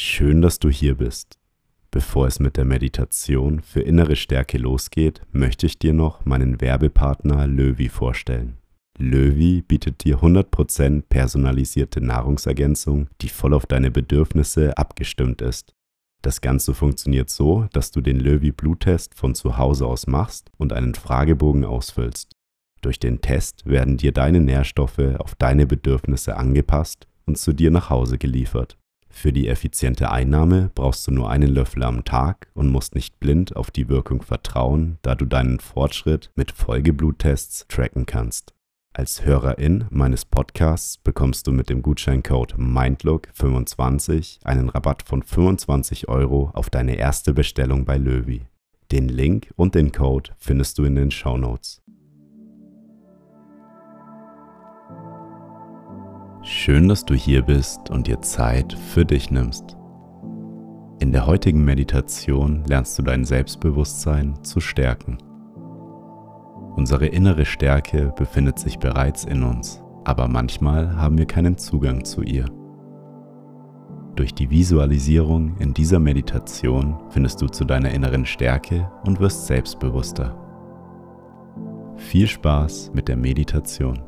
Schön, dass du hier bist. Bevor es mit der Meditation für innere Stärke losgeht, möchte ich dir noch meinen Werbepartner Löwy vorstellen. Löwy bietet dir 100% personalisierte Nahrungsergänzung, die voll auf deine Bedürfnisse abgestimmt ist. Das Ganze funktioniert so, dass du den Löwy Bluttest von zu Hause aus machst und einen Fragebogen ausfüllst. Durch den Test werden dir deine Nährstoffe auf deine Bedürfnisse angepasst und zu dir nach Hause geliefert. Für die effiziente Einnahme brauchst du nur einen Löffel am Tag und musst nicht blind auf die Wirkung vertrauen, da du deinen Fortschritt mit Folgebluttests tracken kannst. Als Hörerin meines Podcasts bekommst du mit dem Gutscheincode MINDLOOK25 einen Rabatt von 25 Euro auf deine erste Bestellung bei Löwy. Den Link und den Code findest du in den Show Notes. Schön, dass du hier bist und dir Zeit für dich nimmst. In der heutigen Meditation lernst du dein Selbstbewusstsein zu stärken. Unsere innere Stärke befindet sich bereits in uns, aber manchmal haben wir keinen Zugang zu ihr. Durch die Visualisierung in dieser Meditation findest du zu deiner inneren Stärke und wirst selbstbewusster. Viel Spaß mit der Meditation.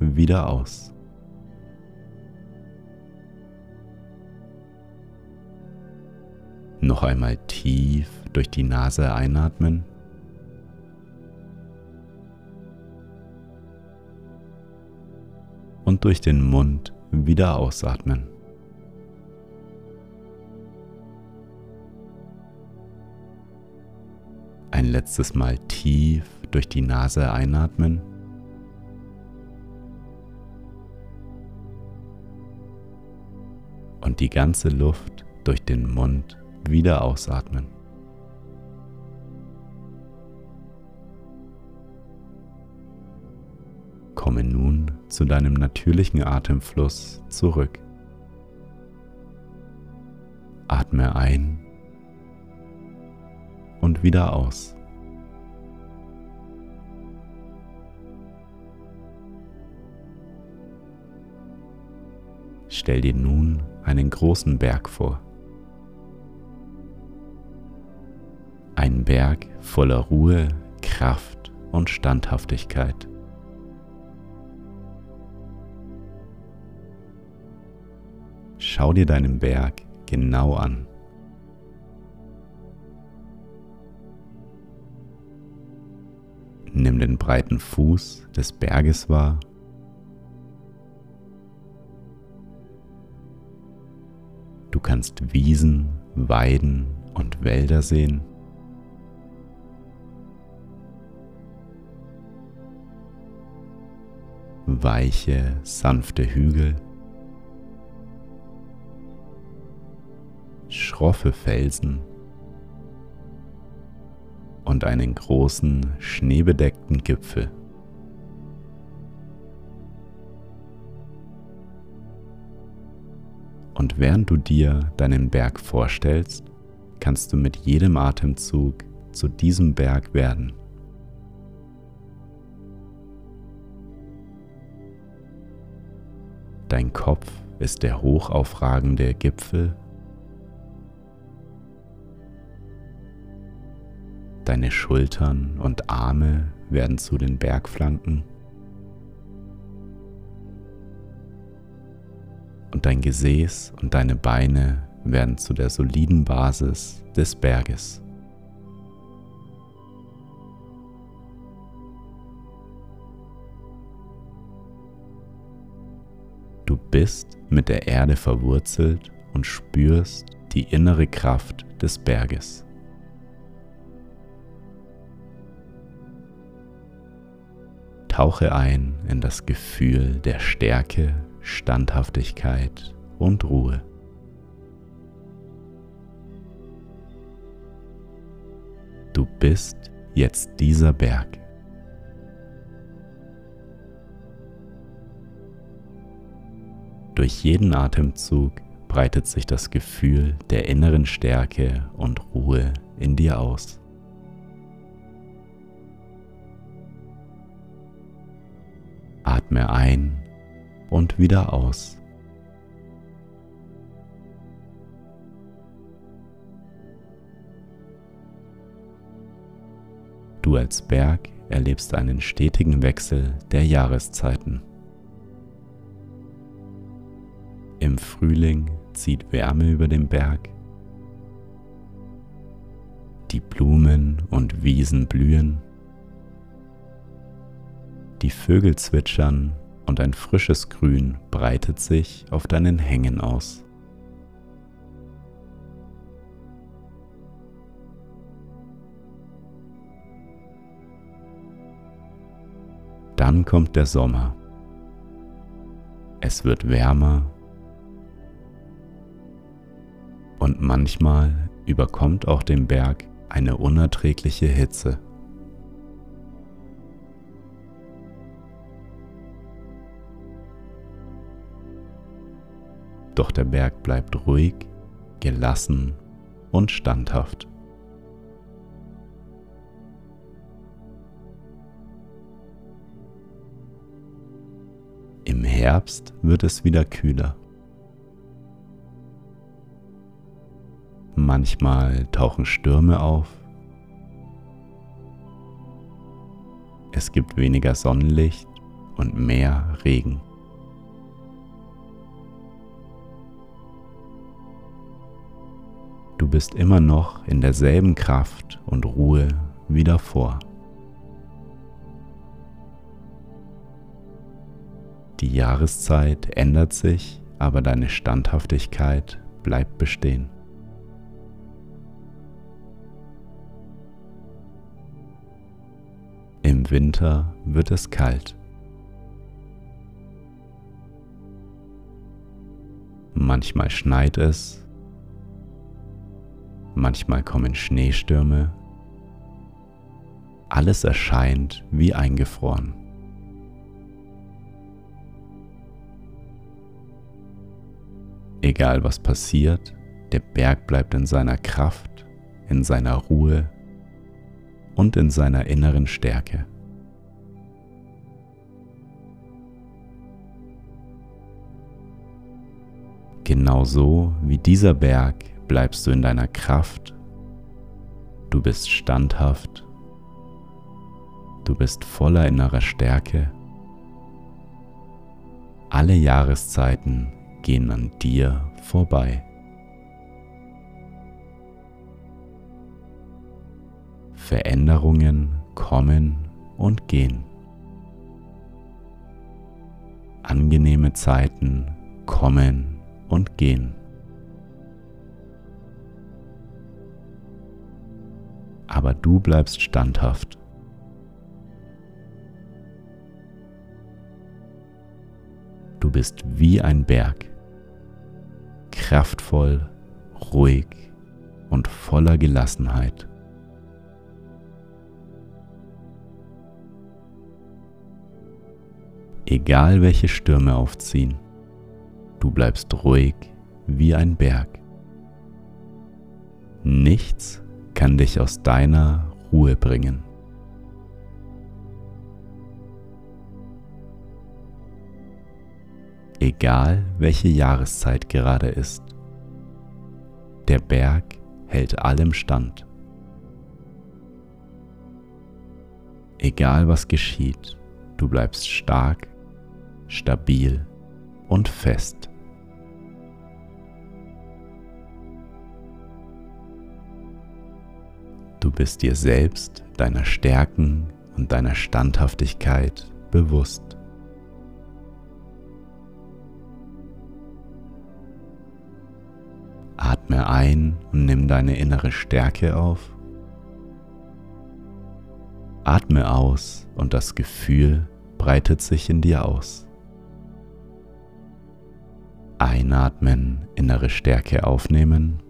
wieder aus. Noch einmal tief durch die Nase einatmen. Und durch den Mund wieder ausatmen. Ein letztes Mal tief durch die Nase einatmen. Und die ganze Luft durch den Mund wieder ausatmen. Komme nun zu deinem natürlichen Atemfluss zurück. Atme ein und wieder aus. Stell dir nun einen großen Berg vor. Ein Berg voller Ruhe, Kraft und Standhaftigkeit. Schau dir deinen Berg genau an. Nimm den breiten Fuß des Berges wahr Du kannst Wiesen, Weiden und Wälder sehen. Weiche, sanfte Hügel. Schroffe Felsen und einen großen, schneebedeckten Gipfel. Und während du dir deinen Berg vorstellst, kannst du mit jedem Atemzug zu diesem Berg werden. Dein Kopf ist der hochaufragende Gipfel. Deine Schultern und Arme werden zu den Bergflanken. Dein Gesäß und deine Beine werden zu der soliden Basis des Berges. Du bist mit der Erde verwurzelt und spürst die innere Kraft des Berges. Tauche ein in das Gefühl der Stärke, Standhaftigkeit und Ruhe. Du bist jetzt dieser Berg. Durch jeden Atemzug breitet sich das Gefühl der inneren Stärke und Ruhe in dir aus. Atme ein und wieder aus. Du als Berg erlebst einen stetigen Wechsel der Jahreszeiten. Im Frühling zieht Wärme über den Berg. Die Blumen und Wiesen blühen. Die Vögel zwitschern und ein frisches Grün breitet sich auf deinen Hängen aus. Dann kommt der Sommer. Es wird wärmer und manchmal überkommt auch den Berg eine unerträgliche Hitze. Doch der Berg bleibt ruhig, gelassen und standhaft. Im Herbst wird es wieder kühler. Manchmal tauchen Stürme auf. Es gibt weniger Sonnenlicht und mehr Regen. Du bist immer noch in derselben Kraft und Ruhe wie davor. Die Jahreszeit ändert sich, aber deine Standhaftigkeit bleibt bestehen. Im Winter wird es kalt. Manchmal schneit es, manchmal kommen Schneestürme. Alles erscheint wie eingefroren. Egal was passiert, der Berg bleibt in seiner Kraft, in seiner Ruhe und in seiner inneren Stärke. Genauso wie dieser Berg bleibst du in deiner Kraft, du bist standhaft, du bist voller innerer Stärke. Alle Jahreszeiten gehen an dir vorbei. Veränderungen kommen und gehen. Angenehme Zeiten kommen und gehen. Aber du bleibst standhaft. Du bist wie ein Berg, kraftvoll, ruhig und voller Gelassenheit. Egal welche Stürme aufziehen, du bleibst ruhig wie ein Berg. Nichts kann dich aus deiner Ruhe bringen. Egal welche Jahreszeit gerade ist, der Berg hält allem stand. Egal was geschieht, du bleibst stark stabil und fest. Bist dir selbst, deiner Stärken und deiner Standhaftigkeit bewusst. Atme ein und nimm deine innere Stärke auf. Atme aus und das Gefühl breitet sich in dir aus. Einatmen, innere Stärke aufnehmen.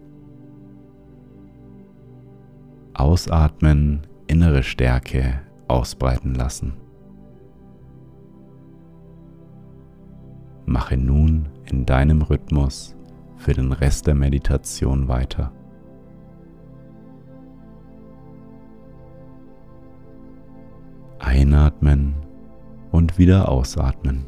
Ausatmen, innere Stärke ausbreiten lassen. Mache nun in deinem Rhythmus für den Rest der Meditation weiter. Einatmen und wieder ausatmen.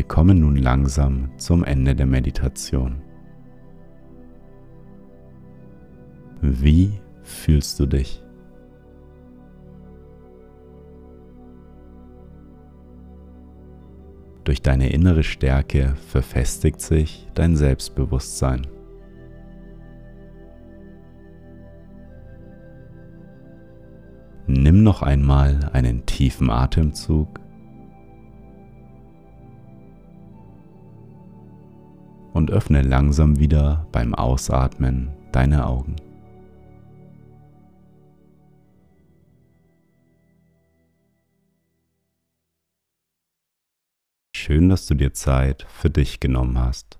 Wir kommen nun langsam zum Ende der Meditation. Wie fühlst du dich? Durch deine innere Stärke verfestigt sich dein Selbstbewusstsein. Nimm noch einmal einen tiefen Atemzug und öffne langsam wieder beim Ausatmen deine Augen. Schön, dass du dir Zeit für dich genommen hast.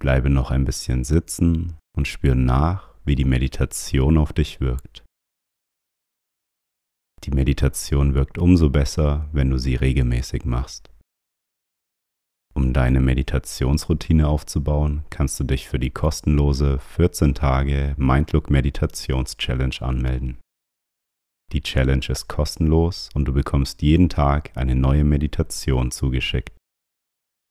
Bleibe noch ein bisschen sitzen und spüre nach, wie die Meditation auf dich wirkt. Die Meditation wirkt umso besser, wenn du sie regelmäßig machst. Um deine Meditationsroutine aufzubauen, kannst du dich für die kostenlose 14 Tage Mindlook Meditations Challenge anmelden. Die Challenge ist kostenlos und du bekommst jeden Tag eine neue Meditation zugeschickt.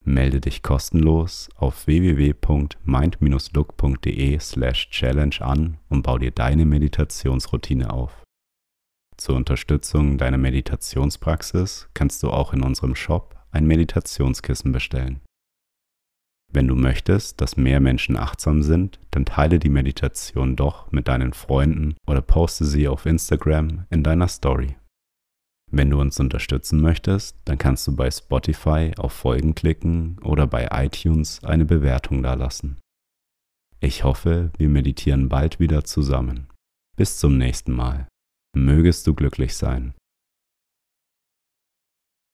Melde dich kostenlos auf www.mind-look.de/challenge an und bau dir deine Meditationsroutine auf. Zur Unterstützung deiner Meditationspraxis kannst du auch in unserem Shop ein Meditationskissen bestellen. Wenn du möchtest, dass mehr Menschen achtsam sind, dann teile die Meditation doch mit deinen Freunden oder poste sie auf Instagram in deiner Story. Wenn du uns unterstützen möchtest, dann kannst du bei Spotify auf Folgen klicken oder bei iTunes eine Bewertung dalassen. Ich hoffe, wir meditieren bald wieder zusammen. Bis zum nächsten Mal. Mögest du glücklich sein.